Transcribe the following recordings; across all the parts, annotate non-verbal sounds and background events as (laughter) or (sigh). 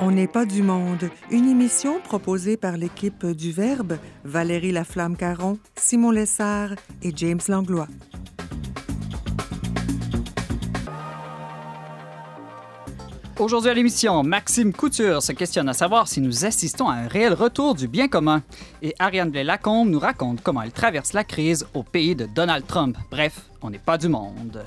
On n'est pas du monde, une émission proposée par l'équipe du Verbe, Valérie Laflamme-Caron, Simon Lessard et James Langlois. Aujourd'hui à l'émission, Maxime Couture se questionne à savoir si nous assistons à un réel retour du bien commun. Et Ariane Blais-Lacombe nous raconte comment elle traverse la crise au pays de Donald Trump. Bref, on n'est pas du monde.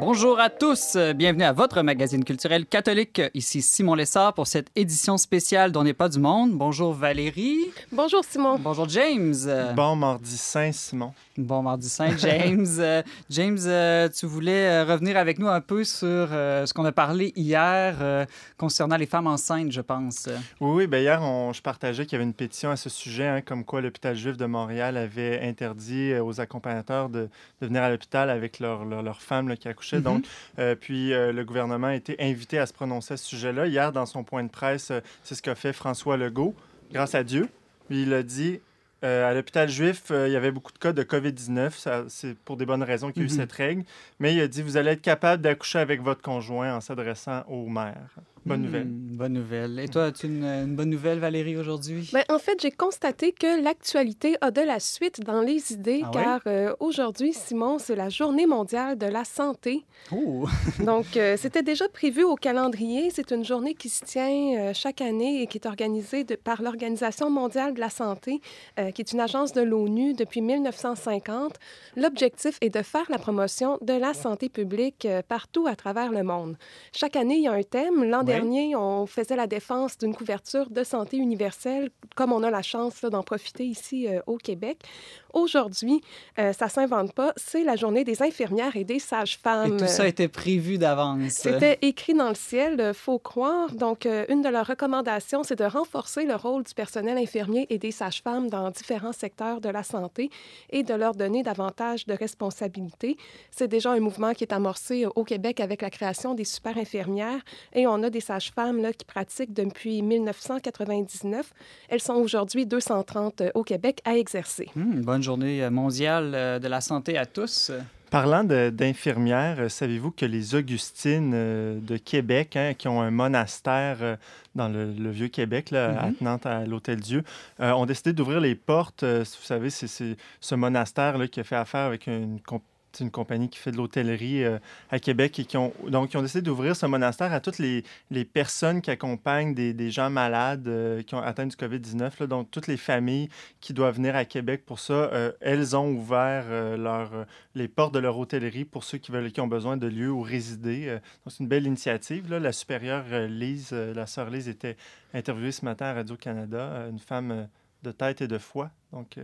Bonjour à tous, bienvenue à votre magazine culturel catholique. Ici Simon Lessard pour cette édition spéciale d'On n'est pas du monde. Bonjour Valérie. Bonjour Simon. Bonjour James. Bon mardi saint Simon. Bon mardi saint (laughs) James. Euh, James, euh, tu voulais euh, revenir avec nous un peu sur ce qu'on a parlé hier concernant les femmes enceintes, je pense. Oui, oui. Ben hier, on, je partageais qu'il y avait une pétition à ce sujet, hein, comme quoi l'hôpital juif de Montréal avait interdit aux accompagnateurs de, de venir à l'hôpital avec leurs leur, leur femmes qui accouchaient. Mhm. Donc, puis le gouvernement a été invité à se prononcer à ce sujet-là. Hier, dans son point de presse, c'est ce qu'a fait François Legault, grâce à Dieu. Il a dit euh, à l'hôpital juif, euh, il y avait beaucoup de cas de COVID-19. C'est pour des bonnes raisons qu'il y a eu Mhm. cette règle. Mais il a dit, vous allez être capable d'accoucher avec votre conjoint en s'adressant aux mères. Bonne Hmm, nouvelle. Bonne nouvelle. Et toi, as-tu une, une bonne nouvelle, Valérie, aujourd'hui? Ben, en fait, j'ai constaté que l'actualité a de la suite dans les idées, Ah oui? car euh, aujourd'hui, Simon, c'est la Journée mondiale de la santé. Oh! (laughs) Donc, euh, c'était déjà prévu au calendrier. C'est une journée qui se tient euh, chaque année et qui est organisée de- par l'Organisation mondiale de la santé, euh, qui est une agence de l'ONU depuis 1950. L'objectif est de faire la promotion de la santé publique euh, partout à travers le monde. Chaque année, il y a un thème. L'an Oui. Dernier, on faisait la défense d'une couverture de santé universelle, comme on a la chance d'en profiter ici euh, au Québec. Aujourd'hui, euh, ça s'invente pas, c'est la journée des infirmières et des Et sages-femmes. tout ça était prévu d'avance. C'était écrit dans le ciel, euh, faut croire. Donc, euh, une de leurs recommandations, c'est de renforcer le rôle du personnel infirmier et des sages-femmes dans différents secteurs de la santé et de leur donner davantage de responsabilités. C'est déjà un mouvement qui est amorcé au Québec avec la création des super infirmières et on a des sages-femmes là, qui pratiquent depuis 1999. Elles sont aujourd'hui 230 euh, au Québec à exercer. Hmm, bonne journée mondiale euh, de la santé à tous. Parlant d'infirmières, euh, savez-vous que les Augustines euh, de Québec, hein, qui ont un monastère euh, dans le, le Vieux-Québec, là, à Mhm. À l'Hôtel-Dieu, euh, ont décidé d'ouvrir les portes. vous savez, c'est ce monastère là, qui a fait affaire avec une, comp- c'est une compagnie qui fait de l'hôtellerie euh, à Québec et qui ont, donc, ils ont décidé d'ouvrir ce monastère à toutes les, les personnes qui accompagnent des, des gens malades euh, qui ont atteint du COVID-19. là. donc, toutes les familles qui doivent venir à Québec pour ça, euh, elles ont ouvert leur, les portes de leur hôtellerie pour ceux qui, veulent, qui ont besoin de lieux où résider. Donc, c'est une belle initiative. La supérieure Lise, la sœur Lise, était interviewée ce matin à Radio-Canada, une femme de tête et de foi. Donc,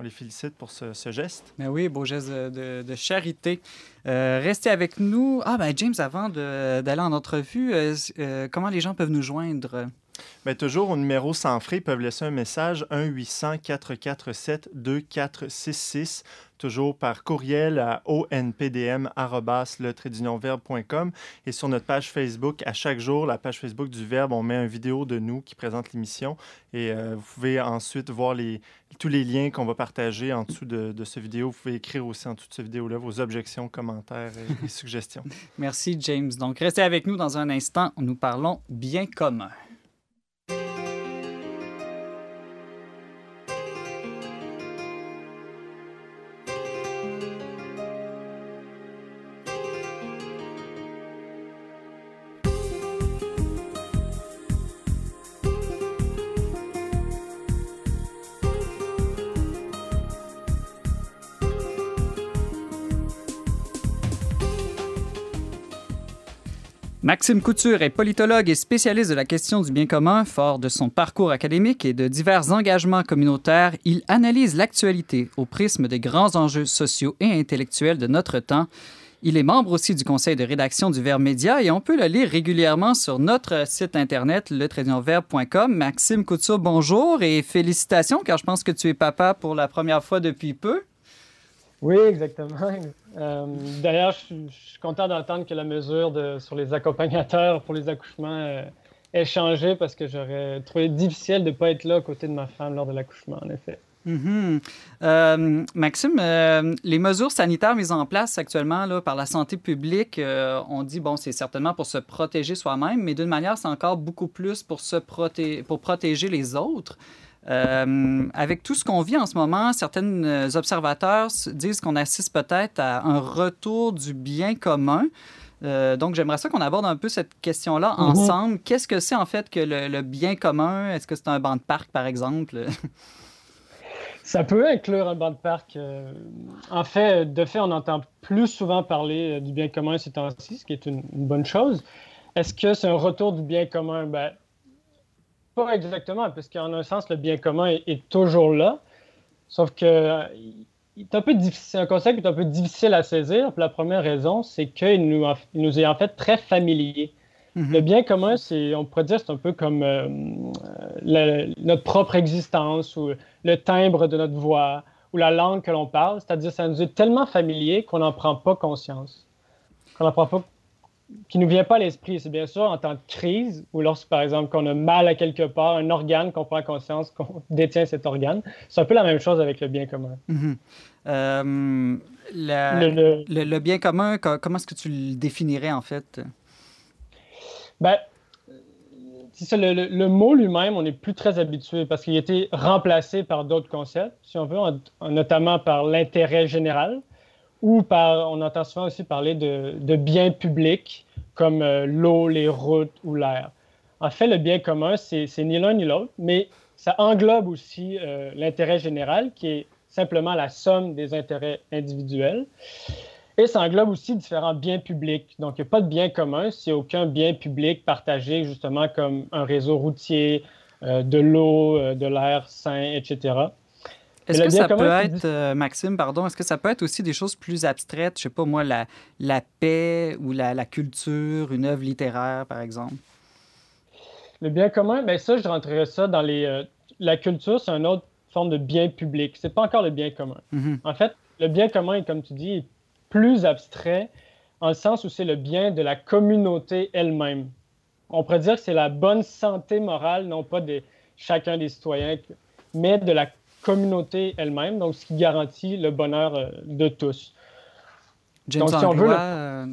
on les félicite pour ce, geste. Mais oui, beau geste de, charité. Euh, restez avec nous. Ah, ben James, avant d'aller en entrevue, euh, euh, comment les gens peuvent nous joindre? Mais toujours au numéro sans frais, ils peuvent laisser un message 1-800-447-2466, toujours par courriel à onpdm.com et sur notre page Facebook. À chaque jour, la page Facebook du Verbe, on met une vidéo de nous qui présente l'émission et euh, vous pouvez ensuite voir les, tous les liens qu'on va partager en dessous de, de cette vidéo. Vous pouvez écrire aussi en dessous de cette vidéo-là vos objections, commentaires et suggestions. (laughs) Merci, James. Donc, restez avec nous dans un instant. Nous parlons bien commun. Maxime Couture est politologue et spécialiste de la question du bien commun. Fort de son parcours académique et de divers engagements communautaires, il analyse l'actualité au prisme des grands enjeux sociaux et intellectuels de notre temps. Il est membre aussi du conseil de rédaction du Verbe Média et on peut le lire régulièrement sur notre site internet, letradionverbe.com. Maxime Couture, bonjour et félicitations car je pense que tu es papa pour la première fois depuis peu. Oui, exactement. (laughs) Euh, D'ailleurs, je, suis- content d'entendre que la mesure sur les accompagnateurs pour les accouchements euh, ait changé parce que j'aurais trouvé difficile de ne pas être là à côté de ma femme lors de l'accouchement, en effet. Mhm. Euh, Maxime, euh, les mesures sanitaires mises en place actuellement par la santé publique, on dit, bon, c'est certainement pour se protéger soi-même, mais d'une manière, c'est encore beaucoup plus pour, se pour protéger les autres. Avec tout ce qu'on vit en ce moment, certains observateurs disent qu'on assiste peut-être à un retour du bien commun. donc, j'aimerais ça qu'on aborde un peu cette question-là mhm. ensemble. Qu'est-ce que c'est en fait que le, le bien commun? Est-ce que c'est un banc de parc, par exemple? (laughs) Ça peut inclure un banc de parc. Euh, en fait, de fait, on entend plus souvent parler euh, du bien commun ces temps-ci, ce qui est une, bonne chose. Est-ce que c'est un retour du bien commun? Ben, pas exactement, parce qu'en un sens, le bien commun est, toujours là. Sauf que c'est un peu difficile, un concept qui est un peu difficile à saisir. la première raison, c'est qu'il nous, nous est en fait très familier. Mhm. Le bien commun, c'est, on pourrait dire, c'est un peu comme euh, notre propre existence ou le timbre de notre voix ou la langue que l'on parle. C'est-à-dire, ça nous est tellement familier qu'on n'en prend pas conscience, qu'on n'en prend pas, qui nous vient pas à l'esprit. C'est bien sûr en temps de crise ou lorsque, par exemple, qu'on a mal à quelque part, un organe qu'on prend conscience qu'on (laughs) détient cet organe. C'est un peu la même chose avec le bien commun. Mhm. Euh, le, le, bien commun, comment est-ce que tu le définirais en fait? Ben, ça, le, mot lui-même, on n'est plus très habitué parce qu'il a été remplacé par d'autres concepts, si on veut, notamment par l'intérêt général ou par, on entend souvent aussi parler de, biens publics comme euh, l'eau, les routes ou l'air. En fait, le bien commun, c'est ni l'un ni l'autre, mais ça englobe aussi euh, l'intérêt général qui est simplement la somme des intérêts individuels. Et ça englobe aussi différents biens publics. Donc, il n'y a pas de bien commun s'il n'y a aucun bien public partagé, justement, comme un réseau routier, euh, de l'eau, de l'air sain, etc. Est-ce que ça peut être, euh, Maxime, pardon, est-ce que ça peut être aussi des choses plus abstraites, je sais pas moi, la, la paix ou la, la culture, une œuvre littéraire, par exemple? Le bien commun, bien ça, je rentrerais ça dans les... la culture, c'est une autre forme de bien public. C'est pas encore le bien commun. Mm-hmm. En fait, le bien commun, comme tu dis, est plus abstrait, en le sens où c'est le bien de la communauté elle-même. On pourrait dire que c'est la bonne santé morale, non pas de chacun des citoyens, mais de la communauté elle-même, donc ce qui garantit le bonheur euh, de tous. James Donc, si on veut euh,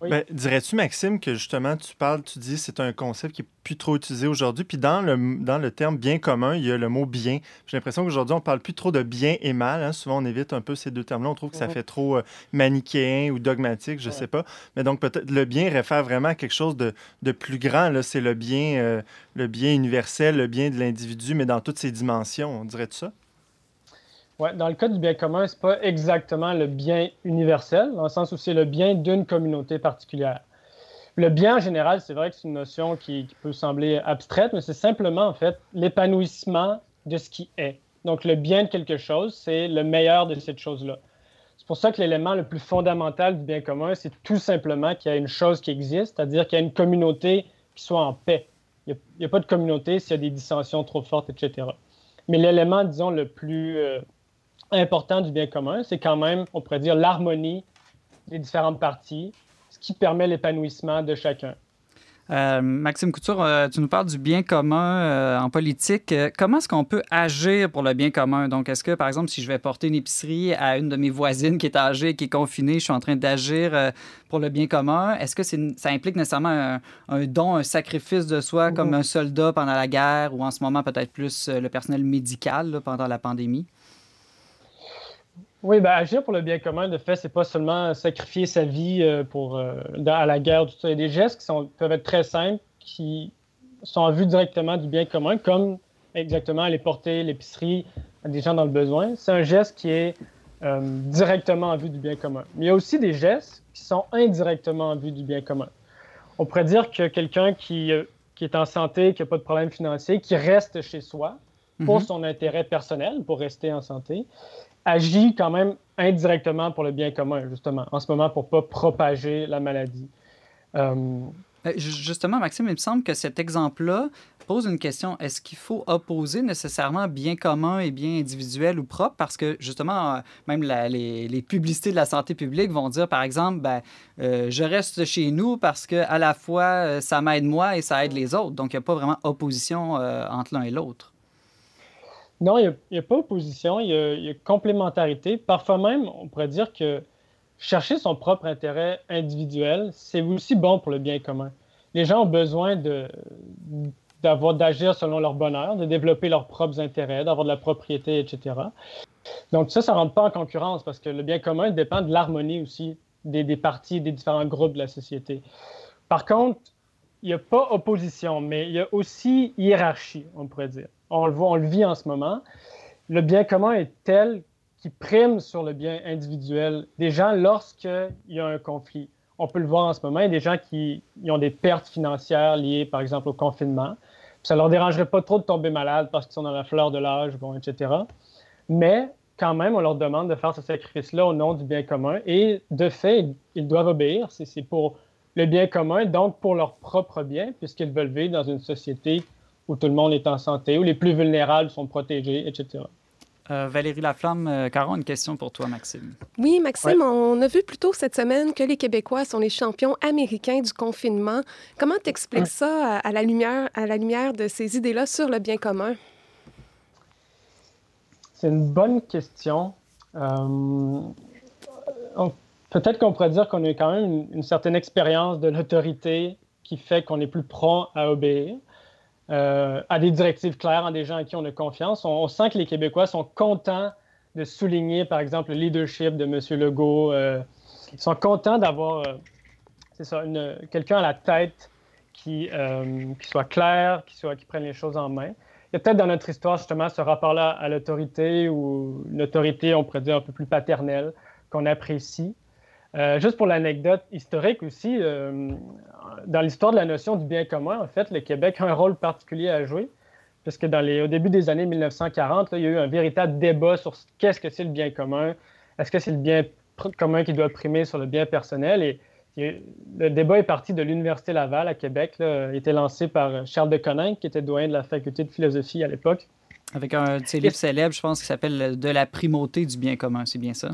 ben, dirais-tu, Maxime, que justement, tu parles, tu dis c'est un concept qui est plus trop utilisé aujourd'hui. Puis dans le, dans le terme bien commun, il y a le mot bien. J'ai l'impression qu'aujourd'hui, on parle plus trop de bien et mal. Hein. Souvent, on évite un peu ces deux termes-là. On trouve que ça fait trop euh, manichéen ou dogmatique, je ne sais pas. Mais donc, peut-être le bien réfère vraiment à quelque chose de, de plus grand. C'est le bien, euh, le bien universel, le bien de l'individu, mais dans toutes ses dimensions. On dirait ça? Ouais, dans le cas du bien commun, ce n'est pas exactement le bien universel, dans le sens où c'est le bien d'une communauté particulière. Le bien en général, c'est vrai que c'est une notion qui, peut sembler abstraite, mais c'est simplement en fait l'épanouissement de ce qui est. Donc le bien de quelque chose, c'est le meilleur de cette chose-là. C'est pour ça que l'élément le plus fondamental du bien commun, c'est tout simplement qu'il y a une chose qui existe, c'est-à-dire qu'il y a une communauté qui soit en paix. Il n'y a, pas de communauté s'il y a des dissensions trop fortes, etc. Mais l'élément, disons, le plus, euh, important du bien commun, c'est quand même, on pourrait dire, l'harmonie des différentes parties, ce qui permet l'épanouissement de chacun. Euh, Maxime Couture, euh, tu nous parles du bien commun euh, en politique. comment est-ce qu'on peut agir pour le bien commun? Donc, est-ce que, par exemple, si je vais porter une épicerie à une de mes voisines qui est âgée, qui est confinée, je suis en train d'agir pour le bien commun, est-ce que ça implique nécessairement un, don, un sacrifice de soi comme mhm. un soldat pendant la guerre ou en ce moment peut-être plus le personnel médical pendant la pandémie? Oui, ben, agir pour le bien commun, de fait, c'est pas seulement sacrifier sa vie euh, pour, euh, à la guerre, tout ça. Il y a des gestes qui sont, peuvent être très simples, qui sont en vue directement du bien commun, comme exactement aller porter l'épicerie à des gens dans le besoin. C'est un geste qui est euh, directement en vue du bien commun. Mais il y a aussi des gestes qui sont indirectement en vue du bien commun. On pourrait dire que quelqu'un qui, qui est en santé, qui n'a pas de problème financier, qui reste chez soi pour mm-hmm. son intérêt personnel, pour rester en santé, agit quand même indirectement pour le bien commun, justement, en ce moment, pour ne pas propager la maladie. Euh, euh, justement, Maxime, il me semble que cet exemple-là pose une question. Est-ce qu'il faut opposer nécessairement bien commun et bien individuel ou propre? Parce que, justement, euh, même les, publicités de la santé publique vont dire, par exemple, ben, je reste chez nous parce que à la fois, ça m'aide moi et ça aide les autres. Donc, il n'y a pas vraiment opposition entre l'un et l'autre. Non, il n'y a, pas opposition, il y, a, complémentarité. Parfois même, on pourrait dire que chercher son propre intérêt individuel, c'est aussi bon pour le bien commun. Les gens ont besoin d'agir selon leur bonheur, de développer leurs propres intérêts, d'avoir de la propriété, etc. Donc ça, ça ne rentre pas en concurrence parce que le bien commun dépend de l'harmonie aussi des, des parties, des différents groupes de la société. Par contre, il n'y a pas opposition, mais il y a aussi hiérarchie, on pourrait dire. On le voit, on le vit en ce moment. Le bien commun est tel qui prime sur le bien individuel des gens lorsqu'il y a un conflit. On peut le voir en ce moment, il y a des gens qui ont des pertes financières liées, par exemple, au confinement. Ça ne leur dérangerait pas trop de tomber malade parce qu'ils sont dans la fleur de l'âge, bon, etc. Mais quand même, on leur demande de faire ce sacrifice-là au nom du bien commun. Et de fait, ils doivent obéir. C'est pour le bien commun, donc pour leur propre bien, puisqu'ils veulent vivre dans une société où tout le monde est en santé, où les plus vulnérables sont protégés, etc. Euh, Valérie Laflamme, euh, Caron, une question pour toi, Maxime. Oui, Maxime, on a vu plus tôt cette semaine que les Québécois sont les champions américains du confinement. Comment t'expliques ça à, la lumière, à la lumière de ces idées-là sur le bien commun? C'est une bonne question. Euh, peut-être qu'on pourrait dire qu'on a quand même une, une certaine expérience de l'autorité qui fait qu'on est plus prompt à obéir. Euh, à des directives claires, à des gens à qui on a confiance. On, sent que les Québécois sont contents de souligner, par exemple, le leadership de M. Legault. Euh, ils sont contents d'avoir, euh, c'est ça, quelqu'un à la tête qui, soit clair, qui, soit, qui prenne les choses en main. Il y a peut-être dans notre histoire, justement, ce rapport-là à l'autorité ou une autorité, on pourrait dire, un peu plus paternelle, qu'on apprécie. Euh, juste pour l'anecdote historique aussi, euh, dans l'histoire de la notion du bien commun, en fait, le Québec a un rôle particulier à jouer, puisque dans les, au début des années 1940, il y a eu un véritable débat sur qu'est-ce que c'est le bien commun, est-ce que c'est le bien commun qui doit primer sur le bien personnel, et, le débat est parti de l'Université Laval à Québec, là, a été lancé par Charles de Coninck, qui était doyen de la faculté de philosophie à l'époque. Avec un de ses livres célèbres, je pense, qui s'appelle De la primauté du bien commun, c'est bien ça?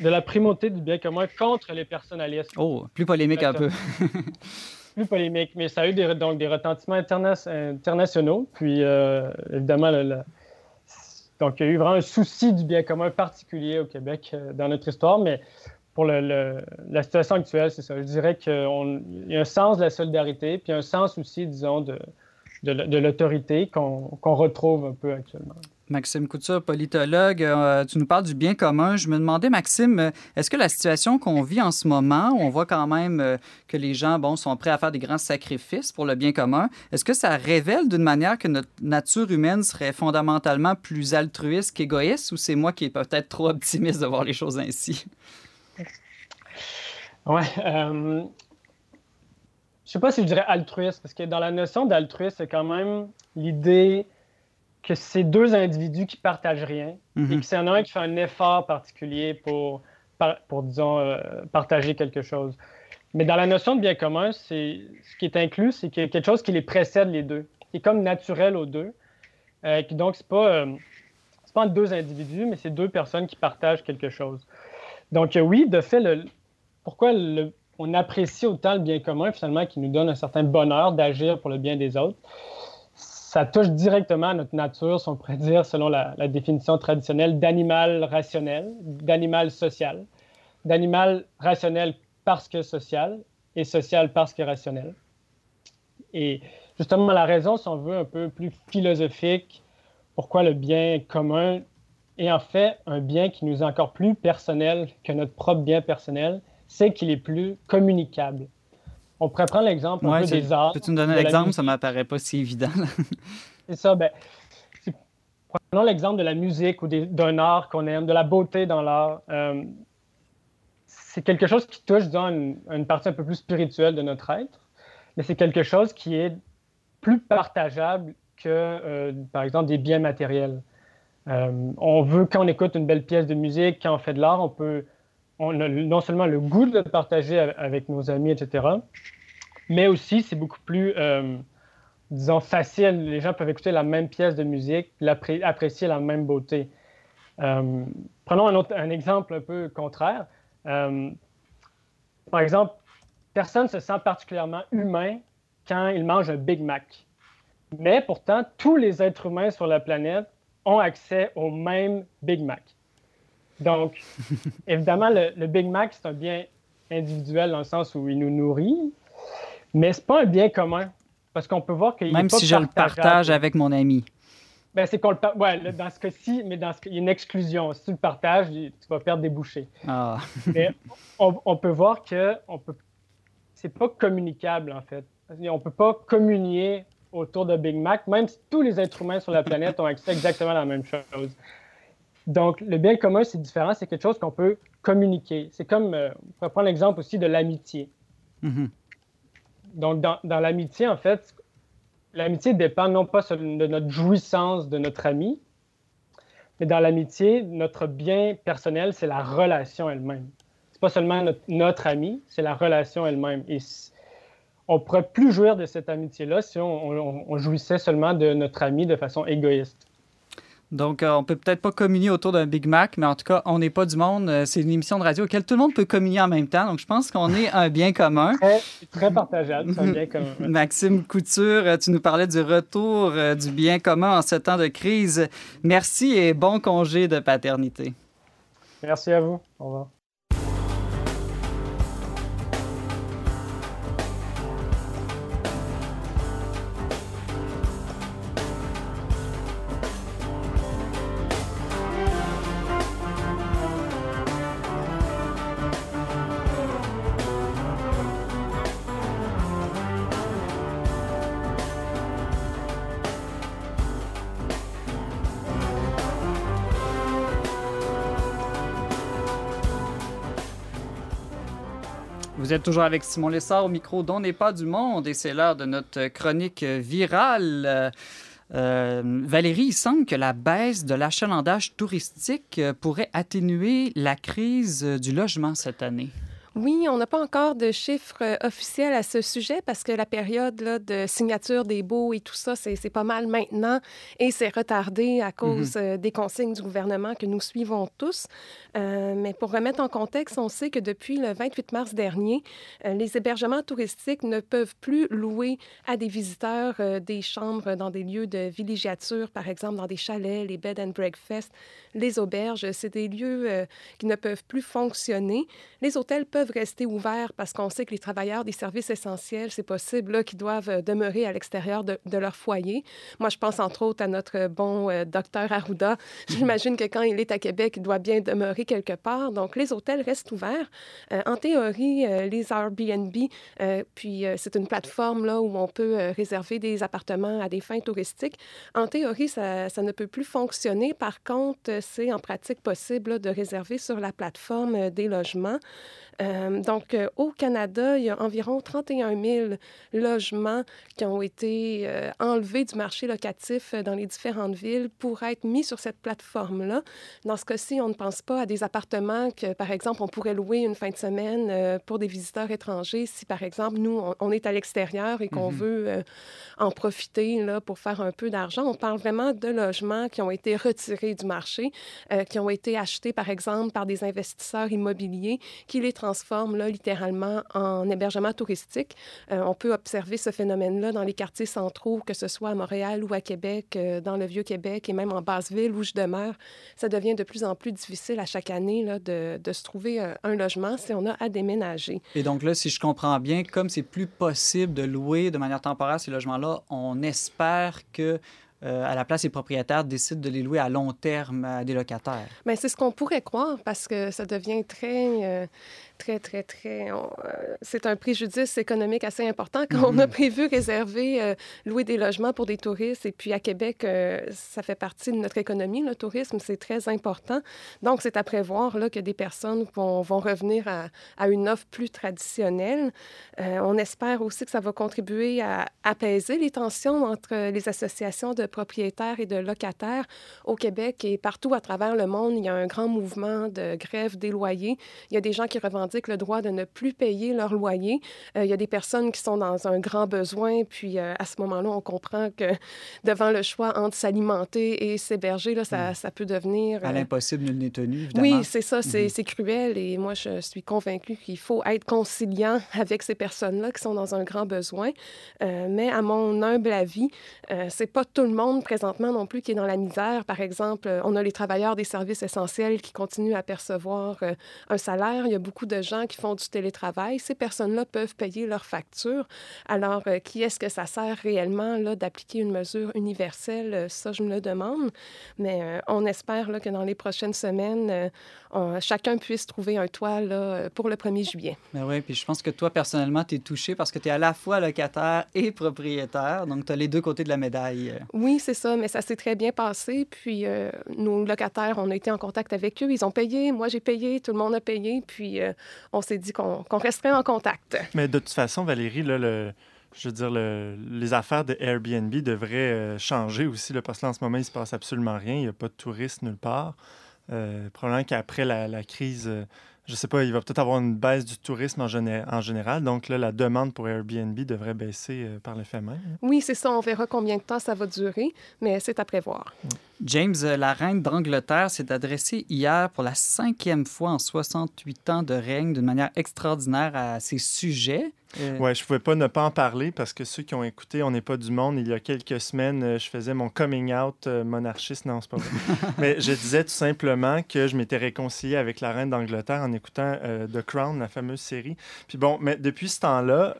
De la primauté du bien commun contre les personnalistes. Oh, plus polémique un peu. (laughs) plus polémique, mais ça a eu des, donc, des retentissements internationaux. Puis, euh, évidemment, donc, il y a eu vraiment un souci du bien commun particulier au Québec euh, dans notre histoire, mais pour le, la situation actuelle, c'est ça. Je dirais qu'il y a un sens de la solidarité, puis un sens aussi, disons, de, de, l'autorité qu'on retrouve un peu actuellement. Maxime Couture, politologue, euh, tu nous parles du bien commun. Je me demandais, Maxime, euh, est-ce que la situation qu'on vit en ce moment, où on voit quand même euh, que les gens bon, sont prêts à faire des grands sacrifices pour le bien commun, est-ce que ça révèle d'une manière que notre nature humaine serait fondamentalement plus altruiste qu'égoïste ou c'est moi qui est peut-être trop optimiste de voir les choses ainsi? Oui. Je ne sais pas si je dirais altruiste, parce que dans la notion d'altruiste, c'est quand même l'idée que c'est deux individus qui partagent rien et mhm. que c'est un qui fait un effort particulier pour, pour disons, euh, partager quelque chose. Mais dans la notion de bien commun, c'est ce qui est inclus, c'est qu'il y a quelque chose qui les précède les deux, qui est comme naturel aux deux. Euh, donc, ce n'est pas, euh, pas deux individus, mais c'est deux personnes qui partagent quelque chose. Donc, euh, oui, de fait, le, pourquoi on apprécie autant le bien commun, finalement, qui nous donne un certain bonheur d'agir pour le bien des autres, ça touche directement à notre nature, si on pourrait dire, selon la, définition traditionnelle d'animal rationnel, d'animal social, d'animal rationnel parce que social et social parce que rationnel. Et justement, la raison, si on veut, un peu plus philosophique, pourquoi le bien commun est en fait un bien qui nous est encore plus personnel que notre propre bien personnel, c'est qu'il est plus communicable. On pourrait prendre l'exemple des arts. Peux-tu me donner un exemple? Ça ne m'apparaît pas si évident. (laughs) C'est ça. Ben, prenons l'exemple de la musique ou d'un art qu'on aime, de la beauté dans l'art. Euh, c'est quelque chose qui touche, disons, une, une, partie un peu plus spirituelle de notre être, mais c'est quelque chose qui est plus partageable que, euh, par exemple, des biens matériels. Euh, on veut, quand on écoute une belle pièce de musique, quand on fait de l'art, on peut on a non seulement le goût de le partager avec nos amis, etc., mais aussi c'est beaucoup plus, euh, disons, facile. Les gens peuvent écouter la même pièce de musique, apprécier la même beauté. Euh, prenons un, autre, un exemple un peu contraire. Euh, par exemple, personne ne se sent particulièrement humain quand il mange un Big Mac. Mais pourtant, tous les êtres humains sur la planète ont accès au même Big Mac. Donc, (laughs) évidemment, le, Big Mac, c'est un bien individuel dans le sens où il nous nourrit, mais c'est pas un bien commun. Parce qu'on peut voir qu'il Même si je le partage avec mon ami. Ben, c'est qu'on le ouais, dans ce cas-ci, mais dans ce il y a une exclusion. Si tu le partages, tu vas perdre des bouchées. Ah. (laughs) mais on, peut voir que on peut... c'est pas communicable, en fait. On peut pas communier autour de Big Mac, même si tous les êtres humains sur la planète ont accès exactement à la même chose. Donc, le bien commun, c'est différent. C'est quelque chose qu'on peut communiquer. C'est comme, euh, on pourrait prendre l'exemple aussi de l'amitié. Mm-hmm. Donc, dans, dans l'amitié, en fait, l'amitié dépend non pas de notre jouissance de notre ami, mais dans l'amitié, notre bien personnel, c'est la relation elle-même. C'est pas seulement notre, ami, c'est la relation elle-même. Et on pourrait plus jouir de cette amitié-là si on, jouissait seulement de notre ami de façon égoïste. Donc, euh, on peut peut-être pas communier autour d'un Big Mac, mais en tout cas, on n'est pas du monde. Euh, c'est une émission de radio auquel tout le monde peut communier en même temps. Donc, je pense qu'on est un bien commun. Très, très partageable, un bien commun. (laughs) Maxime Couture, euh, tu nous parlais du retour du bien commun en ce temps de crise. Merci et bon congé de paternité. Merci à vous. Au revoir. Vous êtes toujours avec Simon Lessard au micro dont n'est pas du monde et c'est l'heure de notre chronique virale. Euh, Valérie, il semble que la baisse de l'achalandage touristique pourrait atténuer la crise du logement cette année. Oui, on n'a pas encore de chiffres euh, officiels à ce sujet parce que la période de signature des baux et tout ça, c'est pas mal maintenant et c'est retardé à cause mhm. euh, des consignes du gouvernement que nous suivons tous. Euh, mais pour remettre en contexte, on sait que depuis le 28 mars dernier, les hébergements touristiques ne peuvent plus louer à des visiteurs des chambres dans des lieux de villégiature, par exemple dans des chalets, les bed and breakfast, les auberges. C'est des lieux qui ne peuvent plus fonctionner. Les hôtels peuvent rester ouverts parce qu'on sait que les travailleurs des services essentiels, c'est possible, là, qu'ils doivent euh, demeurer à l'extérieur de, leur foyer. Moi, je pense entre autres à notre bon euh, docteur Arruda. J'imagine que quand il est à Québec, il doit bien demeurer quelque part. Donc, les hôtels restent ouverts. Euh, en théorie, les Airbnb, puis c'est une plateforme là où on peut réserver des appartements à des fins touristiques. En théorie, ça, ça ne peut plus fonctionner. Par contre, c'est en pratique possible de réserver sur la plateforme des logements. Euh, donc, euh, au Canada, il y a environ 31 000 logements qui ont été euh, enlevés du marché locatif dans les différentes villes pour être mis sur cette plateforme-là. Dans ce cas-ci, on ne pense pas à des appartements que, par exemple, on pourrait louer une fin de semaine pour des visiteurs étrangers si, par exemple, nous, on, est à l'extérieur et qu'on mhm. veut en profiter là, pour faire un peu d'argent. On parle vraiment de logements qui ont été retirés du marché, qui ont été achetés, par exemple, par des investisseurs immobiliers qui les transforme là, littéralement en hébergement touristique. Euh, on peut observer ce phénomène-là dans les quartiers centraux, que ce soit à Montréal ou à Québec, euh, dans le Vieux-Québec et même en basse-ville où je demeure. Ça devient de plus en plus difficile à chaque année là, de, de, se trouver un, un, logement si on a à déménager. Et donc là, si je comprends bien, comme c'est plus possible de louer de manière temporaire ces logements-là, on espère que euh, à la place, les propriétaires décident de les louer à long terme à des locataires. Mais c'est ce qu'on pourrait croire parce que ça devient très, euh, très, très, très. Euh, c'est un préjudice économique assez important quand on a mhm. prévu réserver, louer des logements pour des touristes. Et puis à Québec, ça fait partie de notre économie, le tourisme, c'est très important. Donc, c'est à prévoir là, que des personnes vont, vont revenir à, à, une offre plus traditionnelle. on espère aussi que ça va contribuer à apaiser les tensions entre les associations de propriétaires et de locataires au Québec et partout à travers le monde. Il y a un grand mouvement de grève des loyers. Il y a des gens qui revendiquent revendiquent le droit de ne plus payer leur loyer. il y a des personnes qui sont dans un grand besoin, puis à ce moment-là, on comprend que (laughs) devant le choix entre s'alimenter et s'héberger, là, ça, mm. ça, peut devenir... À l'impossible, nul n'est tenu, évidemment. Oui, c'est ça, mm-hmm. c'est cruel, et moi, je suis convaincue qu'il faut être conciliant (laughs) avec ces personnes-là qui sont dans un grand besoin. mais à mon humble avis, c'est pas tout le monde présentement non plus qui est dans la misère. Par exemple, on a les travailleurs des services essentiels qui continuent à percevoir euh, un salaire. Il y a beaucoup de gens qui font du télétravail. Ces personnes-là peuvent payer leurs factures. Alors, euh, qui est-ce que ça sert réellement là, d'appliquer une mesure universelle? Euh, ça, je me le demande. Mais on espère là, que dans les prochaines semaines, chacun puisse trouver un toit là, pour le 1er juillet. Ben oui, puis je pense que toi, personnellement, tu es touché parce que tu es à la fois locataire et propriétaire. Donc, tu as les deux côtés de la médaille. Oui, c'est ça, mais ça s'est très bien passé. Puis, nos locataires, on a été en contact avec eux. Ils ont payé, moi j'ai payé, tout le monde a payé. Puis, on s'est dit qu'on resterait en contact. Mais de toute façon, Valérie, je veux dire, les affaires de Airbnb devraient changer aussi, parce que en ce moment, il ne se passe absolument rien. Il n'y a pas de touristes nulle part. Euh, probablement qu'après la, crise, euh, je ne sais pas, il va peut-être avoir une baisse du tourisme en, général. Donc là, la demande pour Airbnb devrait baisser euh, par l'effet même. Hein. Oui, c'est ça. On verra combien de temps ça va durer, mais c'est à prévoir. James, la reine d'Angleterre, s'est adressée hier pour la cinquième fois en 68 ans de règne d'une manière extraordinaire à ses sujets. Euh... Oui, je ne pouvais pas ne pas en parler parce que ceux qui ont écouté On n'est pas du monde, il y a quelques semaines, euh, je faisais mon coming out euh, monarchiste. Non, c'est pas vrai. (laughs) Mais je disais tout simplement que je m'étais réconcilié avec la reine d'Angleterre en écoutant euh, The Crown, la fameuse série. Puis bon, mais depuis ce temps-là,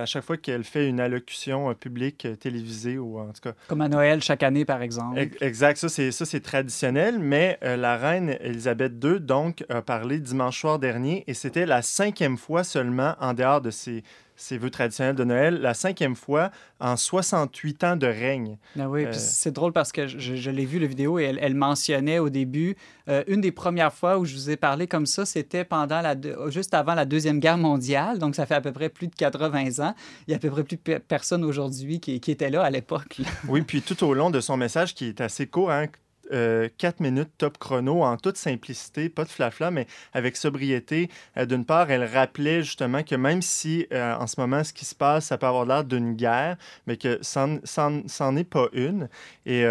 à chaque fois qu'elle fait une allocution publique télévisée ou en tout cas. Comme à Noël chaque année, par exemple. Exact, ça c'est, ça, c'est traditionnel. Mais la reine Elisabeth II, donc, a parlé dimanche soir dernier et c'était la cinquième fois seulement en dehors de ses ses vœux traditionnels de Noël, la cinquième fois en 68 ans de règne. Ah oui, euh, c'est drôle parce que je, l'ai vu, la vidéo, et elle, mentionnait au début, euh, une des premières fois où je vous ai parlé comme ça, c'était pendant la, juste avant la Deuxième Guerre mondiale, donc ça fait à peu près plus de 80 ans. Il y a à peu près plus de personnes aujourd'hui qui, qui étaient là à l'époque. oui, puis tout au long de son message, qui est assez court, hein, 4 euh, minutes top chrono en toute simplicité, pas de flafla, mais avec sobriété. Euh, d'une part, elle rappelait justement que même si euh, en ce moment ce qui se passe, ça peut avoir l'air d'une guerre, mais que n'en est pas une. Et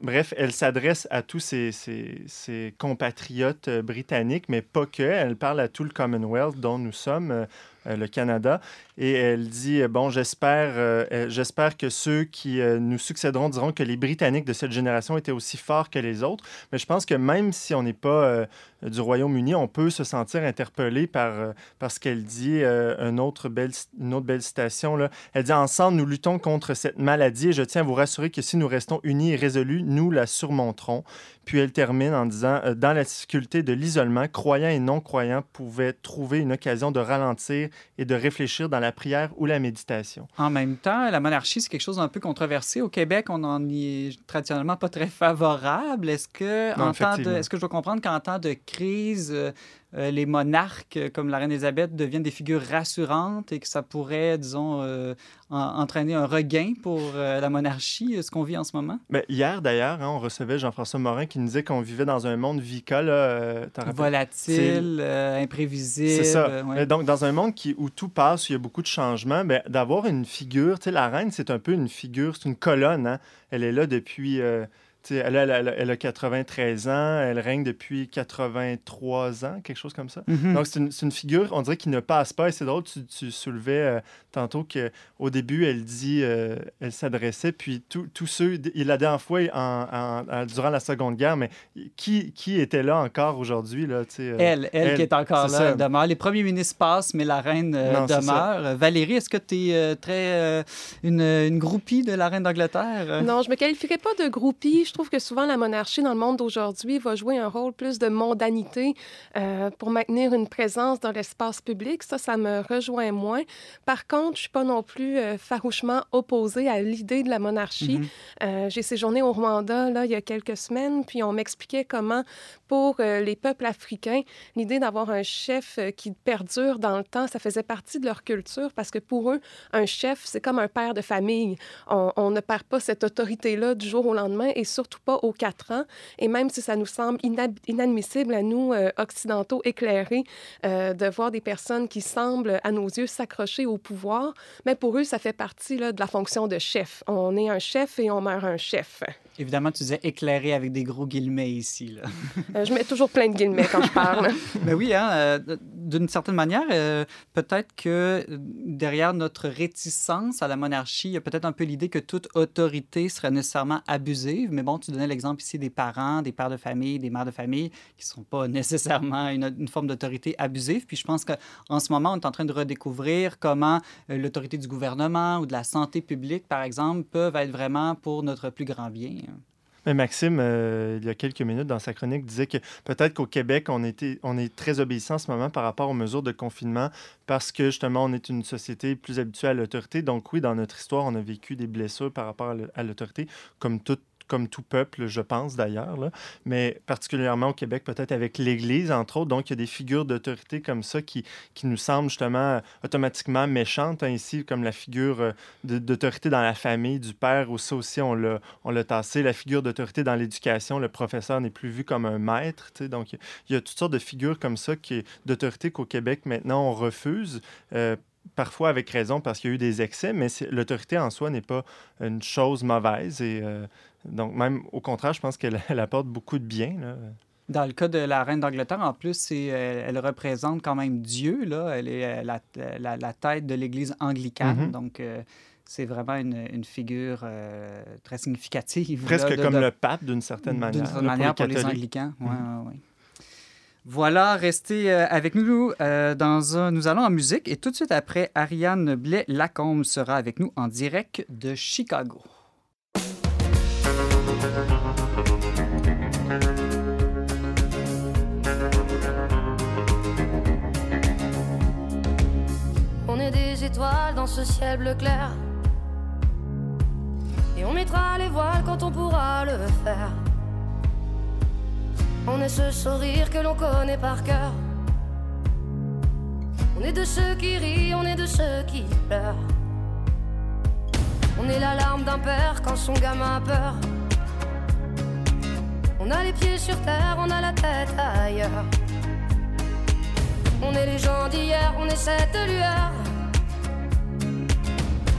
bref, elle s'adresse à tous ses, compatriotes britanniques, mais pas que. Elle parle à tout le Commonwealth dont nous sommes. Le Canada. Et elle dit, bon, j'espère, j'espère que ceux qui nous succéderont diront que les Britanniques de cette génération étaient aussi forts que les autres. Mais je pense que même si on n'est pas euh, du Royaume-Uni, on peut se sentir interpellé par, euh, ce qu'elle dit. Euh, une, autre belle, une autre belle citation. Là. Elle dit Ensemble, nous luttons contre cette maladie et je tiens à vous rassurer que si nous restons unis et résolus, nous la surmonterons. Puis elle termine en disant Dans la difficulté de l'isolement, croyants et non-croyants pouvaient trouver une occasion de ralentir et de réfléchir dans la prière ou la méditation. En même temps, la monarchie, c'est quelque chose d'un peu controversé. Au Québec, on n'en est traditionnellement pas très favorable est-ce que, en temps de, est-ce que je dois comprendre qu'en temps de crise, euh, les monarques euh, comme la reine Elisabeth deviennent des figures rassurantes et que ça pourrait, disons, euh, entraîner un regain pour la monarchie, ce qu'on vit en ce moment? Mais hier, d'ailleurs, hein, on recevait Jean-François Morin qui nous disait qu'on vivait dans un monde VICA. Volatile, imprévisible. C'est ça. Donc, dans un monde qui, où tout passe, où il y a beaucoup de changements, ben, d'avoir une figure, tu sais, la reine, c'est un peu une figure, c'est une colonne. Hein. Elle est là depuis... Elle a, elle, a, 93 ans, elle règne depuis 83 ans, quelque chose comme ça. Mhm. Donc, c'est une, une, figure, on dirait, qui ne passe pas. Et c'est drôle, tu, tu soulevais euh, tantôt qu'au début, elle dit, euh, elle s'adressait, puis tous ceux, il la dernière fois, en, durant la Seconde Guerre, mais qui, qui était là encore aujourd'hui? Là, euh, elle, elle, qui est encore là, demeure. Les premiers ministres passent, mais la reine demeure. Valérie, est-ce que tu es très une, une, groupie de la reine d'Angleterre? Non, je me qualifierais pas de groupie je trouve que souvent la monarchie dans le monde d'aujourd'hui va jouer un rôle plus de mondanité euh, pour maintenir une présence dans l'espace public. Ça, ça me rejoint moins. Par contre, je suis pas non plus euh, farouchement opposée à l'idée de la monarchie. Mm-hmm. Euh, j'ai séjourné au Rwanda là, il y a quelques semaines, puis on m'expliquait comment, pour les peuples africains, l'idée d'avoir un chef qui perdure dans le temps, ça faisait partie de leur culture parce que pour eux, un chef, c'est comme un père de famille. On, on ne perd pas cette autorité-là du jour au lendemain et surtout surtout pas aux quatre ans. Et même si ça nous semble inadmissible à nous, euh, occidentaux éclairés, euh, de voir des personnes qui semblent, à nos yeux, s'accrocher au pouvoir, mais pour eux, ça fait partie de la fonction de chef. On est un chef et on meurt un chef. Évidemment, tu disais éclairé avec des gros guillemets ici. Là. Euh, je mets toujours plein de guillemets quand je parle. Mais (laughs) oui, hein, euh, d'une certaine manière, euh, peut-être que derrière notre réticence à la monarchie, il y a peut-être un peu l'idée que toute autorité serait nécessairement abusive. Mais bon, tu donnais l'exemple ici des parents, des pères de famille, des mères de famille, qui ne sont pas nécessairement une, une forme d'autorité abusive. Puis je pense qu'en ce moment, on est en train de redécouvrir comment l'autorité du gouvernement ou de la santé publique, par exemple, peuvent être vraiment pour notre plus grand bien. Mais Maxime, euh, il y a quelques minutes dans sa chronique, disait que peut-être qu'au Québec, on, était, on est très obéissant en ce moment par rapport aux mesures de confinement parce que justement, on est une société plus habituée à l'autorité. Donc oui, dans notre histoire, on a vécu des blessures par rapport à l'autorité, comme toute comme tout peuple, je pense d'ailleurs, mais particulièrement au Québec, peut-être avec l'Église, entre autres. Donc, il y a des figures d'autorité comme ça qui, qui nous semblent justement automatiquement méchantes, ainsi comme la figure euh, d'autorité dans la famille du père, ou ça aussi, on l'a tassé. La figure d'autorité dans l'éducation, le professeur n'est plus vu comme un maître. Donc, il y a toutes sortes de figures comme ça d'autorité qu'au Québec, maintenant, on refuse. Euh, parfois avec raison parce qu'il y a eu des excès, mais l'autorité en soi n'est pas une chose mauvaise. Et euh, donc, même au contraire, je pense qu'elle (laughs) apporte beaucoup de bien. Dans le cas de la reine d'Angleterre, en plus, euh, elle représente quand même Dieu. Là. Elle est euh, la, la, tête de l'Église anglicane. Mm-hmm. Donc, c'est vraiment une, figure très significative. Presque comme le pape, d'une certaine manière. D'une certaine manière, pour, les, anglicans. Oui, oui. Voilà, restez euh, avec nous. Euh, dans un, nous allons en musique et tout de suite après, Ariane Blais-Lacombe sera avec nous en direct de Chicago. On est des étoiles dans ce ciel bleu clair. Et on mettra les voiles quand on pourra le faire. On est ce sourire que l'on connaît par cœur. On est de ceux qui rient, on est de ceux qui pleurent. On est la larme d'un père quand son gamin a peur. On a les pieds sur terre, on a la tête ailleurs. On est les gens d'hier, on est cette lueur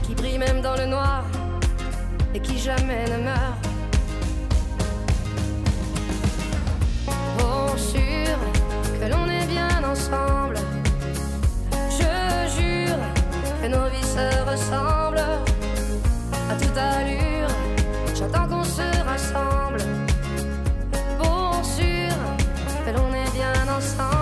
qui brille même dans le noir et qui jamais ne meurt. Sûr que l'on est bien ensemble. Je jure que nos vies se ressemblent à toute allure. J'attends qu'on se rassemble. Pour sûr que l'on est bien ensemble.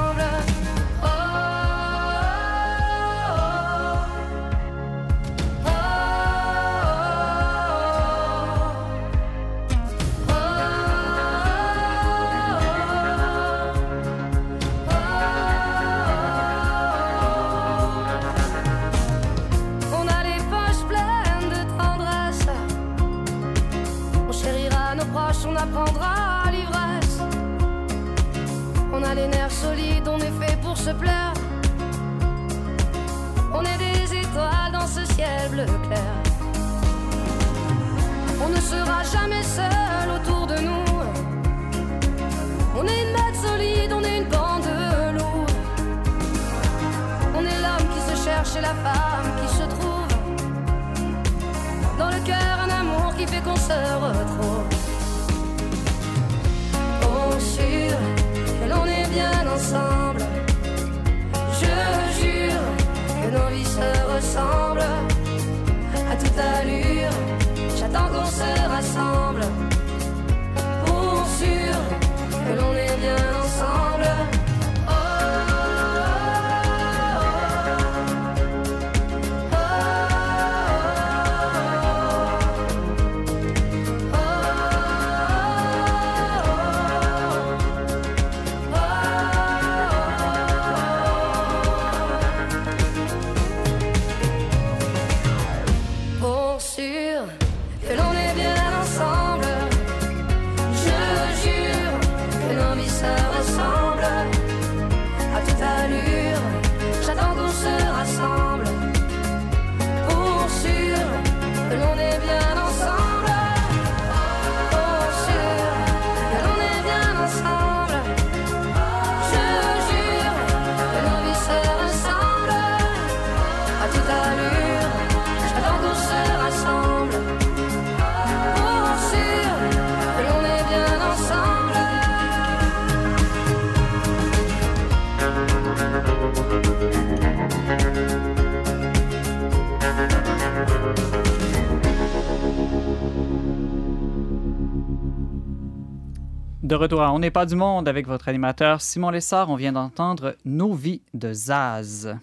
De retour à On n'est pas du monde avec votre animateur Simon Lessard. On vient d'entendre Nos vies de Zaz.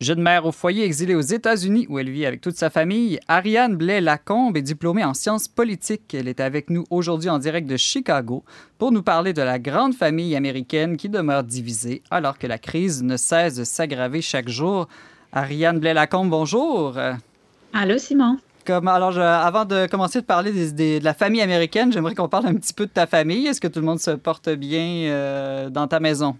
Jeune mère au foyer exilée aux États-Unis où elle vit avec toute sa famille, Ariane Blais-Lacombe est diplômée en sciences politiques. Elle est avec nous aujourd'hui en direct de Chicago pour nous parler de la grande famille américaine qui demeure divisée alors que la crise ne cesse de s'aggraver chaque jour. Ariane Blais-Lacombe, bonjour. Allô, Simon. Alors, avant de commencer de parler de la famille américaine, j'aimerais qu'on parle un petit peu de ta famille. Est-ce que tout le monde se porte bien euh, dans ta maison?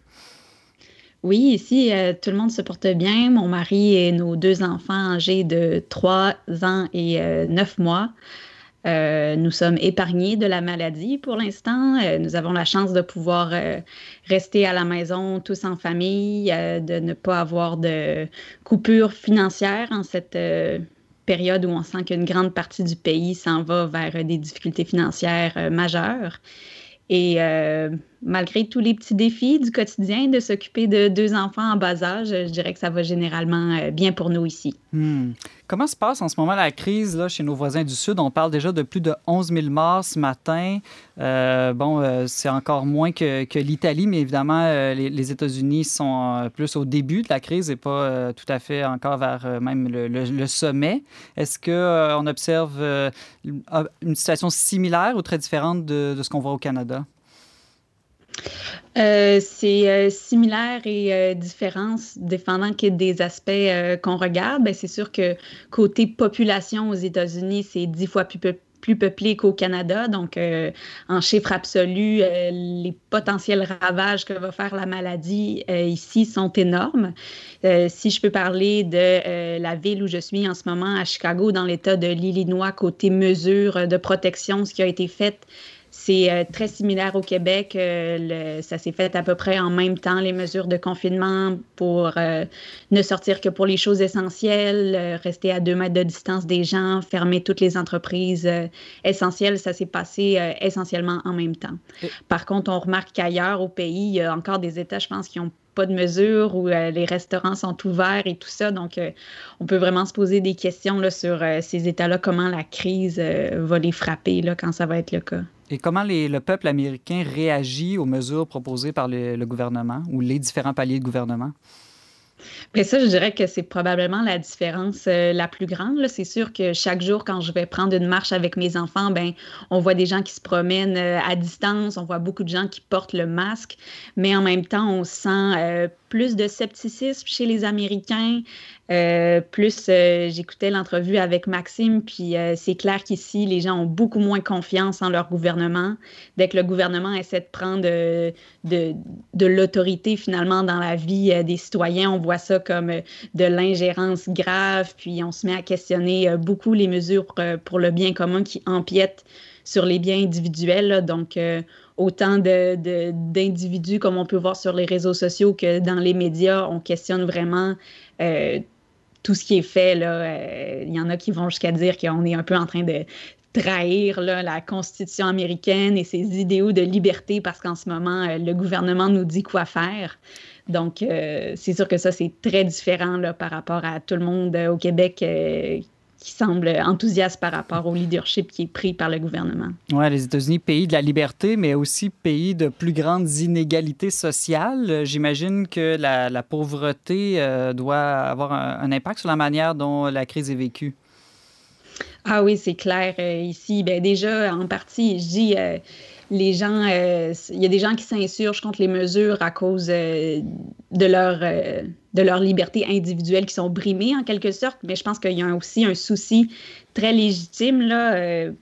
Oui, ici, euh, tout le monde se porte bien. Mon mari et nos deux enfants âgés de 3 ans et 9 euh, mois. Euh, nous sommes épargnés de la maladie pour l'instant. nous avons la chance de pouvoir rester à la maison tous en famille, de ne pas avoir de coupure financière en cette période où on sent qu'une grande partie du pays s'en va vers des difficultés financières majeures. Et malgré tous les petits défis du quotidien, de s'occuper de deux enfants en bas âge, je dirais que ça va généralement euh, bien pour nous ici. Hmm. Comment se passe en ce moment la crise là, chez nos voisins du Sud? On parle déjà de plus de 11 000 morts ce matin. Euh, bon, euh, c'est encore moins que, l'Italie, mais évidemment, les, États-Unis sont plus au début de la crise et pas tout à fait encore vers même le, sommet. Est-ce qu'on observe une situation similaire ou très différente de ce qu'on voit au Canada? Euh, c'est euh, similaire et euh, différent, dépendant des aspects qu'on regarde. Ben, c'est sûr que côté population aux États-Unis, c'est dix fois plus, plus peuplé qu'au Canada. Donc, en chiffre absolu, les potentiels ravages que va faire la maladie ici sont énormes. si je peux parler de la ville où je suis en ce moment, à Chicago, dans l'État de l'Illinois, côté mesures de protection, ce qui a été fait c'est euh, très similaire au Québec. Euh, ça s'est fait à peu près en même temps, les mesures de confinement pour euh, ne sortir que pour les choses essentielles, rester à deux mètres de distance des gens, fermer toutes les entreprises essentielles. Ça s'est passé essentiellement en même temps. Par contre, on remarque qu'ailleurs au pays, il y a encore des États, je pense, qui n'ont pas de mesures où les restaurants sont ouverts et tout ça. Donc, on peut vraiment se poser des questions là, sur ces États-là, comment la crise va les frapper là, quand ça va être le cas. Et comment le peuple américain réagit aux mesures proposées par le, gouvernement ou les différents paliers de gouvernement? Bien, ça, je dirais que c'est probablement la différence euh, la plus grande. C'est sûr que chaque jour, quand je vais prendre une marche avec mes enfants, ben, on voit des gens qui se promènent euh, à distance, on voit beaucoup de gens qui portent le masque, mais en même temps, on sent euh, plus de scepticisme chez les Américains. Euh, plus euh, j'écoutais l'entrevue avec Maxime, puis euh, c'est clair qu'ici, les gens ont beaucoup moins confiance en leur gouvernement. Dès que le gouvernement essaie de prendre de, l'autorité finalement dans la vie des citoyens, on voit ça comme de l'ingérence grave, puis on se met à questionner beaucoup les mesures pour le bien commun qui empiètent sur les biens individuels. donc, autant d'individus comme on peut voir sur les réseaux sociaux que dans les médias, on questionne vraiment tout ce qui est fait. Là, euh, il y en a qui vont jusqu'à dire qu'on est un peu en train de trahir la Constitution américaine et ses idéaux de liberté parce qu'en ce moment, euh, le gouvernement nous dit quoi faire. Donc, euh, c'est sûr que ça, c'est très différent là, par rapport à tout le monde au Québec qui semble enthousiaste par rapport au leadership qui est pris par le gouvernement. Oui, les États-Unis, pays de la liberté, mais aussi pays de plus grandes inégalités sociales. J'imagine que la, pauvreté euh, doit avoir un, impact sur la manière dont la crise est vécue. Ah oui, c'est clair. Euh, ici, ben déjà, en partie, je dis, euh, les gens, il y a des gens qui s'insurgent contre les mesures à cause de leur de leur liberté individuelle qui sont brimées en quelque sorte, mais je pense qu'il y a aussi un souci très légitime là, euh,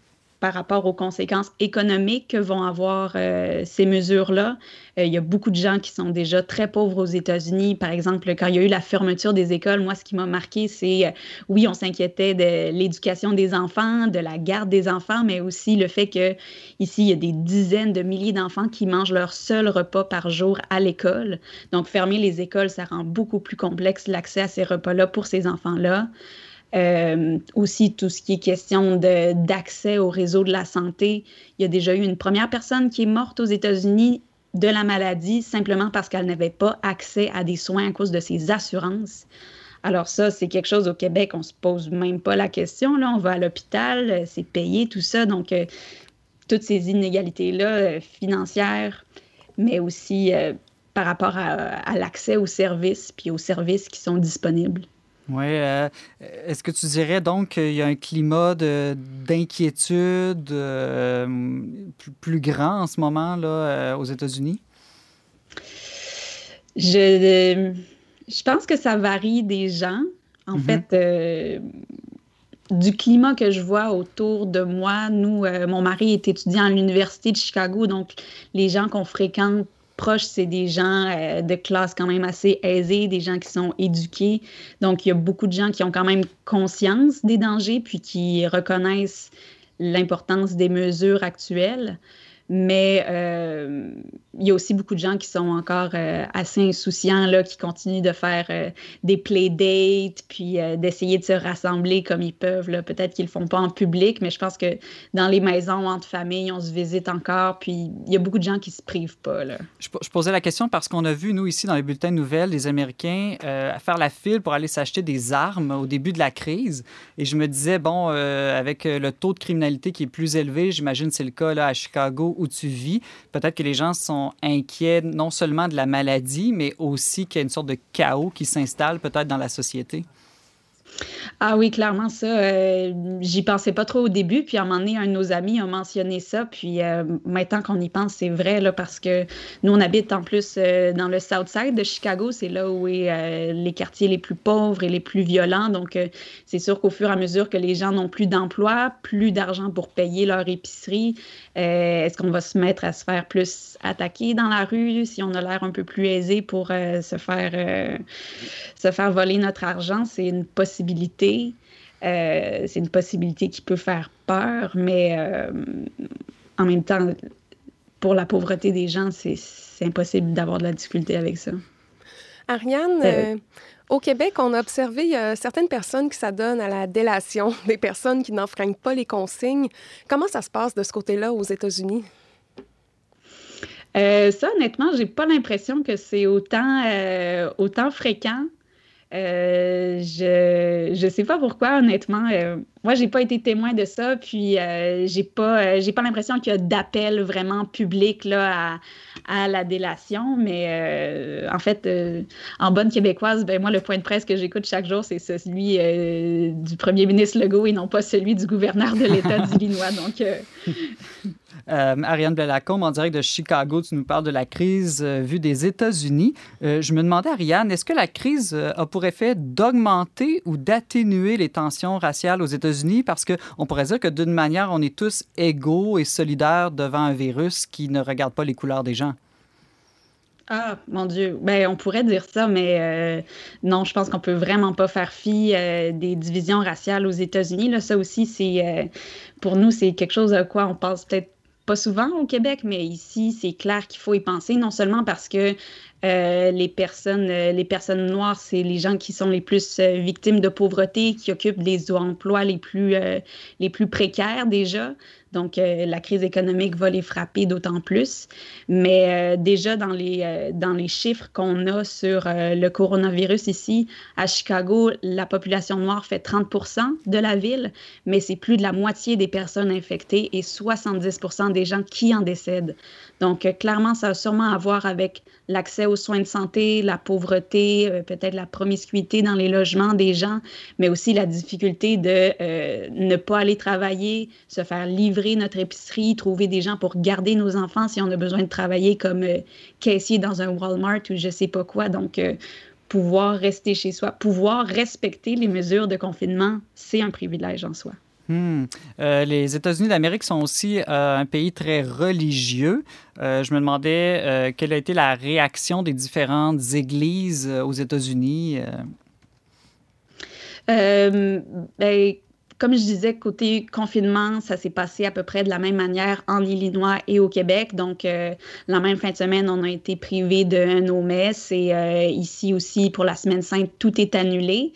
par rapport aux conséquences économiques que vont avoir euh, ces mesures-là. Euh, il y a beaucoup de gens qui sont déjà très pauvres aux États-Unis. Par exemple, quand il y a eu la fermeture des écoles, moi, ce qui m'a marqué, c'est, euh, oui, on s'inquiétait de l'éducation des enfants, de la garde des enfants, mais aussi le fait que ici, il y a des dizaines de milliers d'enfants qui mangent leur seul repas par jour à l'école. Donc, fermer les écoles, ça rend beaucoup plus complexe l'accès à ces repas-là pour ces enfants-là. Euh, aussi, tout ce qui est question d'accès au réseau de la santé. Il y a déjà eu une première personne qui est morte aux États-Unis de la maladie simplement parce qu'elle n'avait pas accès à des soins à cause de ses assurances. Alors ça, c'est quelque chose au Québec, on se pose même pas la question. Là, on va à l'hôpital, c'est payé, tout ça. Donc, euh, toutes ces inégalités-là financières, mais aussi par rapport à, l'accès aux services puis aux services qui sont disponibles. Oui. Est-ce que tu dirais donc qu'il y a un climat d'inquiétude plus, plus, grand en ce moment là, aux États-Unis? Je, je pense que ça varie des gens. En mhm. fait, euh, du climat que je vois autour de moi, nous, euh, mon mari est étudiant à l'Université de Chicago, donc les gens qu'on fréquente proches, c'est des gens euh, de classe quand même assez aisée, des gens qui sont éduqués. Donc, il y a beaucoup de gens qui ont quand même conscience des dangers, puis qui reconnaissent l'importance des mesures actuelles. Mais euh, il y a aussi beaucoup de gens qui sont encore euh, assez insouciants, là, qui continuent de faire euh, des playdates, puis d'essayer de se rassembler comme ils peuvent. Peut-être qu'ils ne le font pas en public, mais je pense que dans les maisons, entre familles, on se visite encore, puis il y a beaucoup de gens qui ne se privent pas. Là. Je, posais la question parce qu'on a vu, nous, ici, dans les bulletins de nouvelles, les Américains faire la file pour aller s'acheter des armes au début de la crise. Et je me disais, bon, avec le taux de criminalité qui est plus élevé, j'imagine c'est le cas là, à Chicago où tu vis, peut-être que les gens sont inquiets non seulement de la maladie, mais aussi qu'il y a une sorte de chaos qui s'installe peut-être dans la société. Ah oui, clairement, ça. Euh, j'y pensais pas trop au début. Puis à un moment donné, un de nos amis a mentionné ça. Puis euh, maintenant qu'on y pense, c'est vrai, là, parce que nous, on habite en plus euh, dans le South Side de Chicago. C'est là où est les quartiers les plus pauvres et les plus violents. Donc, c'est sûr qu'au fur et à mesure que les gens n'ont plus d'emploi, plus d'argent pour payer leur épicerie, est-ce qu'on va se mettre à se faire plus attaquer dans la rue si on a l'air un peu plus aisé pour se, faire, se faire voler notre argent? C'est une possibilité euh, c'est une possibilité qui peut faire peur, mais euh, en même temps, pour la pauvreté des gens, c'est impossible d'avoir de la difficulté avec ça. Ariane, euh, au Québec, on a observé certaines personnes qui s'adonnent à la délation, (laughs) des personnes qui n'enfreignent pas les consignes. Comment ça se passe de ce côté-là aux États-Unis? ça, honnêtement, j'ai pas l'impression que c'est autant, autant fréquent. Euh, je je sais pas pourquoi honnêtement. Euh, moi, j'ai pas été témoin de ça, puis euh, j'ai pas j'ai pas l'impression qu'il y a d'appel vraiment public là à, à la délation. Mais en fait, en bonne québécoise, ben moi le point de presse que j'écoute chaque jour, c'est celui du premier ministre Legault et non pas celui du gouverneur de l'État (laughs) d'Illinois. Donc euh, Ariane Bellacombe, en direct de Chicago, tu nous parles de la crise euh, vue des États-Unis. Euh, je me demandais, Ariane, est-ce que la crise a pour effet d'augmenter ou d'atténuer les tensions raciales aux États-Unis? Parce qu'on pourrait dire que d'une manière, on est tous égaux et solidaires devant un virus qui ne regarde pas les couleurs des gens. Ah, mon Dieu. Ben, on pourrait dire ça, mais non, je pense qu'on peut vraiment pas faire fi des divisions raciales aux États-Unis. Là, ça aussi, c'est pour nous, c'est quelque chose à quoi on pense peut-être pas souvent au Québec, mais ici, c'est clair qu'il faut y penser, non seulement parce que euh, les, personnes, euh, les personnes noires, c'est les gens qui sont les plus euh, victimes de pauvreté, qui occupent les emplois les plus, les plus précaires déjà. Donc, euh, la crise économique va les frapper d'autant plus. Mais euh, déjà, dans les, euh, dans les chiffres qu'on a sur le coronavirus ici, à Chicago, la population noire fait 30 de la ville, mais c'est plus de la moitié des personnes infectées et 70% des gens qui en décèdent. Donc, clairement, ça a sûrement à voir avec l'accès aux soins de santé, la pauvreté, peut-être la promiscuité dans les logements des gens, mais aussi la difficulté de ne pas aller travailler, se faire livrer notre épicerie, trouver des gens pour garder nos enfants si on a besoin de travailler comme euh, caissier dans un Walmart ou je sais pas quoi. Donc, euh, pouvoir rester chez soi, pouvoir respecter les mesures de confinement, c'est un privilège en soi. Hmm. Euh, les États-Unis d'Amérique sont aussi un pays très religieux. je me demandais quelle a été la réaction des différentes églises aux États-Unis. Ben, comme je disais, côté confinement, ça s'est passé à peu près de la même manière en Illinois et au Québec. Donc, euh, la même fin de semaine, on a été privé de nos messes et euh, ici aussi, pour la semaine sainte, tout est annulé.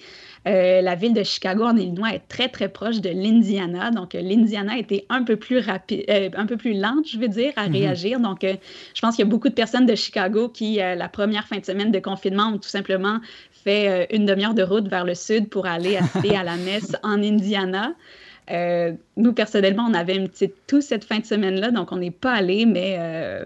Euh, la ville de Chicago en Illinois est très très proche de l'Indiana, donc l'Indiana était un peu plus rapide, un peu plus lente, je veux dire, à mhm. réagir. Donc, je pense qu'il y a beaucoup de personnes de Chicago qui, la première fin de semaine de confinement, ont tout simplement fait euh, une demi-heure de route vers le sud pour aller assister à la messe en Indiana. Euh, nous, personnellement, on avait une petite toux cette fin de semaine-là, donc on n'est pas allé, mais, euh,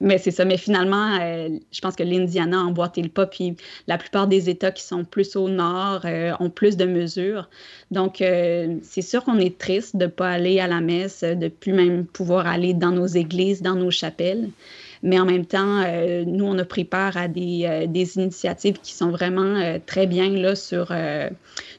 mais c'est ça. Mais finalement, euh, je pense que l'Indiana a emboîté le pas, puis la plupart des États qui sont plus au nord ont plus de mesures. Donc, c'est sûr qu'on est triste de ne pas aller à la messe, de plus même pouvoir aller dans nos églises, dans nos chapelles. Mais en même temps, euh, nous, on a pris part à des, euh, des initiatives qui sont vraiment euh, très bien là sur,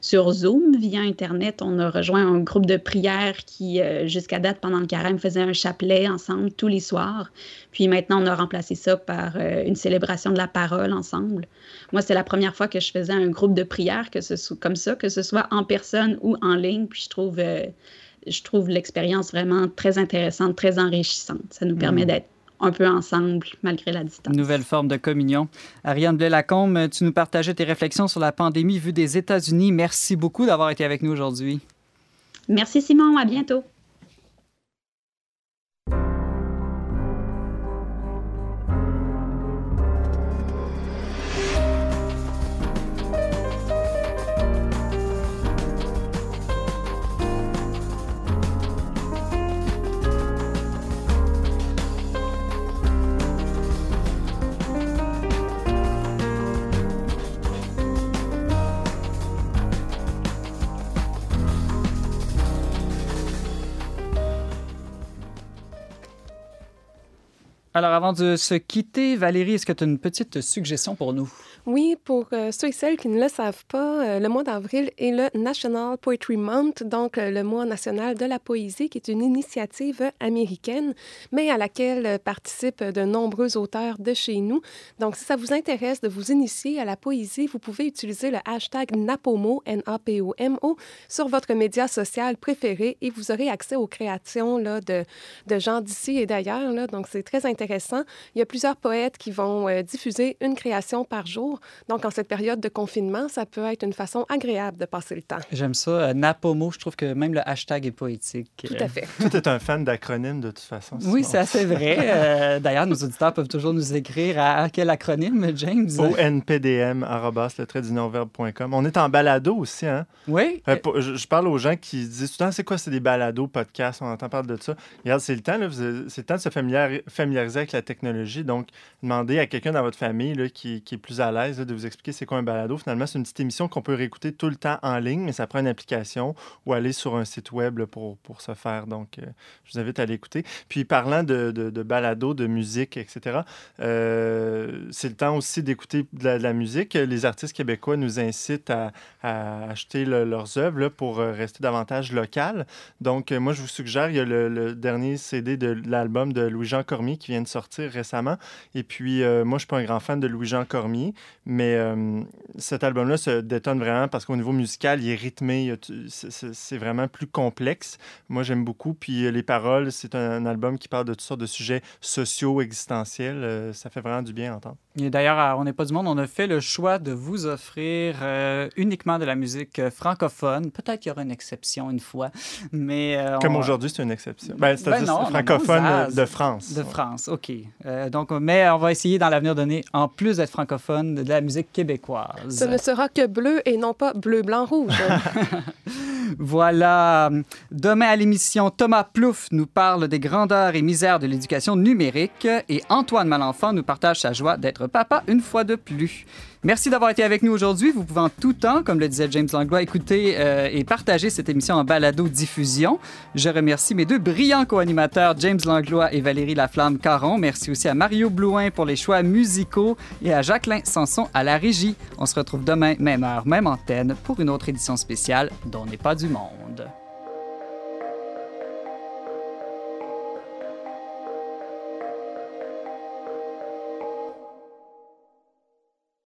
sur Zoom via Internet. On a rejoint un groupe de prière qui, jusqu'à date, pendant le carême, faisait un chapelet ensemble tous les soirs. Puis maintenant, on a remplacé ça par une célébration de la parole ensemble. Moi, c'est la première fois que je faisais un groupe de prière que ce soit comme ça, que ce soit en personne ou en ligne. Puis je trouve je trouve l'expérience vraiment très intéressante, très enrichissante. Ça nous permet mm. d'être un peu ensemble malgré la distance. Nouvelle forme de communion. Ariane Blais-Lacombe, tu nous partageais tes réflexions sur la pandémie vue des États-Unis. Merci beaucoup d'avoir été avec nous aujourd'hui. Merci Simon, à bientôt. Alors, avant de se quitter, Valérie, est-ce que tu as une petite suggestion pour nous? Oui, pour euh, ceux et celles qui ne le savent pas, euh, le mois d'avril est le National Poetry Month, donc euh, le mois national de la poésie, qui est une initiative américaine, mais à laquelle participent de nombreux auteurs de chez nous. Donc, si ça vous intéresse de vous initier à la poésie, vous pouvez utiliser le hashtag NAPOMO, N-A-P-O-M-O, sur votre média social préféré et vous aurez accès aux créations de, de gens d'ici et d'ailleurs. Donc, c'est très intéressant. Il y a plusieurs poètes qui vont diffuser une création par jour donc, en cette période de confinement, ça peut être une façon agréable de passer le temps. J'aime ça. Euh, Napomo, je trouve que même le hashtag est poétique. Tout à fait. Tout est un fan d'acronymes de toute façon. Oui, c'est assez vrai. Euh, d'ailleurs, nos auditeurs peuvent toujours nous écrire à quel acronyme, James? ONPDM, le trait On est en balado aussi, hein? Oui. Euh, je, parle aux gens qui disent tout le temps, c'est quoi, c'est des balados, podcasts, on entend parler de ça. Regarde, c'est le temps, c'est le temps de se familiariser avec la technologie. Donc, demandez à quelqu'un dans votre famille qui, est plus à l'aise de vous expliquer c'est quoi un balado. Finalement, c'est une petite émission qu'on peut réécouter tout le temps en ligne, mais ça prend une application ou aller sur un site web pour, pour ce faire. Donc, euh, je vous invite à l'écouter. Puis, parlant de, balado, de musique, etc., euh, c'est le temps aussi d'écouter de, la musique. Les artistes québécois nous incitent à, acheter leurs œuvres pour euh, rester davantage local. Donc, moi, je vous suggère, il y a le, dernier CD de l'album de Louis-Jean Cormier qui vient de sortir récemment. Et puis, moi, je ne suis pas un grand fan de Louis-Jean Cormier, mais euh, cet album-là se détonne vraiment parce qu'au niveau musical, il est rythmé. C'est vraiment plus complexe. Moi, j'aime beaucoup. Puis euh, les paroles, c'est un, album qui parle de toutes sortes de sujets sociaux, existentiels. Euh, ça fait vraiment du bien à entendre. Et d'ailleurs, On n'est pas du monde, on a fait le choix de vous offrir uniquement de la musique francophone. Peut-être qu'il y aura une exception une fois, mais... Comme aujourd'hui, c'est une exception. Ben, C'est-à-dire ben francophone de France. De France, OK. donc, mais on va essayer dans l'avenir donné, en plus d'être francophone, de la musique québécoise. Ce ne sera que bleu et non pas bleu, blanc, rouge. (laughs) voilà. Demain à l'émission, Thomas Plouffe nous parle des grandeurs et misères de l'éducation numérique et Antoine Malenfant nous partage sa joie d'être papa une fois de plus. Merci d'avoir été avec nous aujourd'hui. Vous pouvez en tout temps, comme le disait James Langlois, écouter euh, et partager cette émission en balado-diffusion. Je remercie mes deux brillants co-animateurs, James Langlois et Valérie Laflamme-Caron. Merci aussi à Mario Blouin pour les choix musicaux et à Jacqueline Sanson à la régie. On se retrouve demain, même heure, même antenne, pour une autre édition spéciale dont n'est pas du monde.